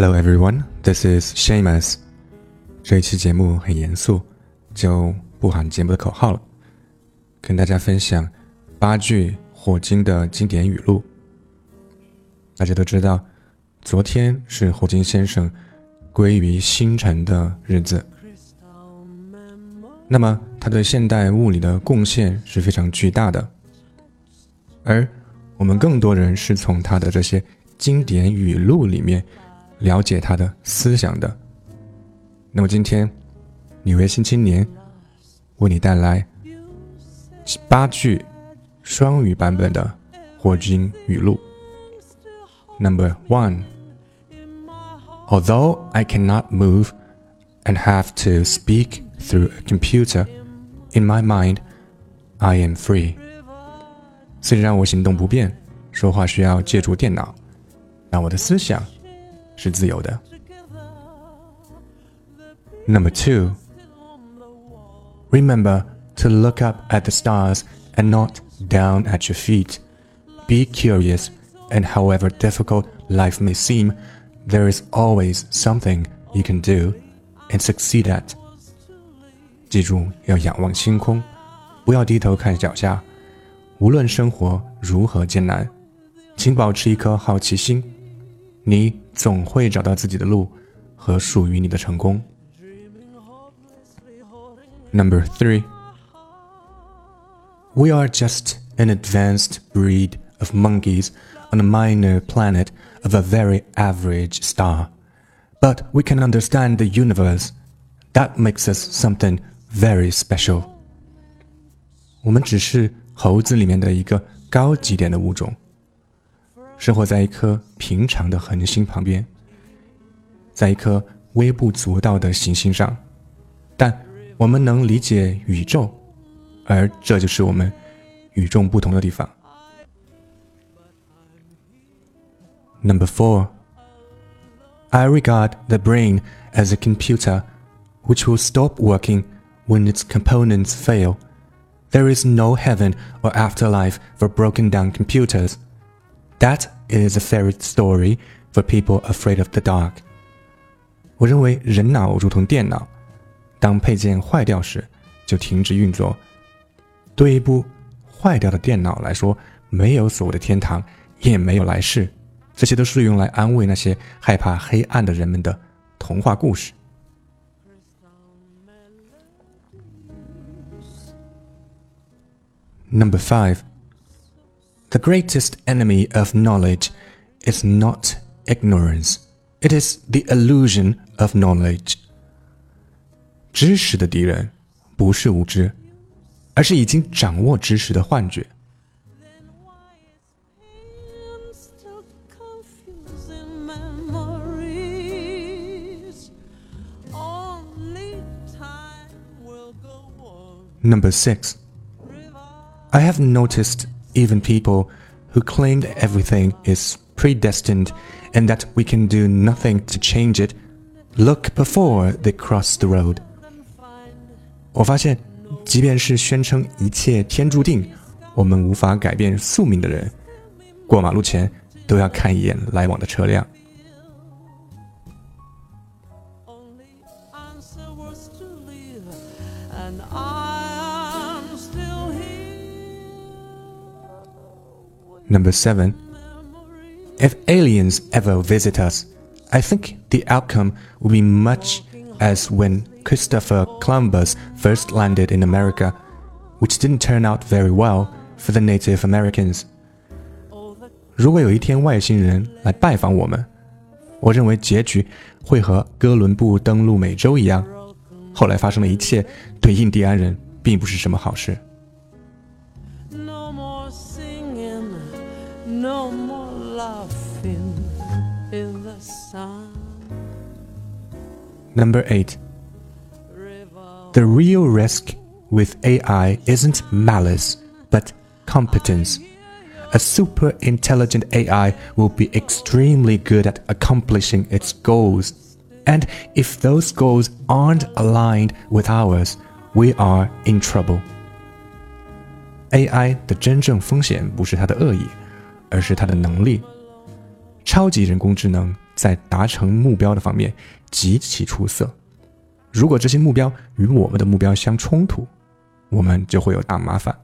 Hello everyone, this is Shamus。这一期节目很严肃，就不喊节目的口号了，跟大家分享八句霍金的经典语录。大家都知道，昨天是霍金先生归于星辰的日子。那么，他对现代物理的贡献是非常巨大的，而我们更多人是从他的这些经典语录里面。了解他的思想的。那么今天，纽约新青年为你带来八句双语版本的霍金语录。Number one. Although I cannot move and have to speak through a computer, in my mind, I am free. 虽然我行动不便，说话需要借助电脑，但我的思想。是自由的。Number two, remember to look up at the stars and not down at your feet. Be curious, and however difficult life may seem, there is always something you can do and succeed at. 记住，要仰望星空，不要低头看脚下。无论生活如何艰难，请保持一颗好奇心。你 总会找到自己的路和属于你的成功。Number three, we are just an advanced breed of monkeys on a minor planet of a very average star, but we can understand the universe. That makes us something very special. 我们只是猴子里面的一个高级点的物种。 生活在一颗平常的恒星旁边，在一颗微不足道的行星上，但我们能理解宇宙，而这就是我们与众不同的地方。Number four, I regard the brain as a computer which will stop working when its components fail. There is no heaven or afterlife for broken down computers. That is a fairy story for people afraid of the dark。我认为人脑如同电脑，当配件坏掉时就停止运作。对一部坏掉的电脑来说，没有所谓的天堂，也没有来世，这些都是用来安慰那些害怕黑暗的人们的童话故事。Number five. The greatest enemy of knowledge is not ignorance, it is the illusion of knowledge. 知识的敌人不是无知，而是已经掌握知识的幻觉。Number six. I have noticed even people who claimed everything is predestined and that we can do nothing to change it look before they cross the road. 我发现，即便是宣称一切天注定，我们无法改变宿命的人，过马路前都要看一眼来往的车辆。 Number seven. If aliens ever visit us, I think the outcome will be much as when Christopher Columbus first landed in America, which didn't turn out very well for the Native Americans. 如果有一天外星人来拜访我们，我认为结局会和哥伦布登陆美洲一样。后来发生的一切对印第安人并不是什么好事。 in the sun. Number eight. The real risk with AI isn't malice, but competence. A super intelligent AI will be extremely good at accomplishing its goals. And if those goals aren't aligned with ours, we are in trouble. AI 的真正风险不是它的恶意，而是它的能力。 超级人工智能在达成目标的方面极其出色。如果这些目标与我们的目标相冲突，我们就会有大麻烦。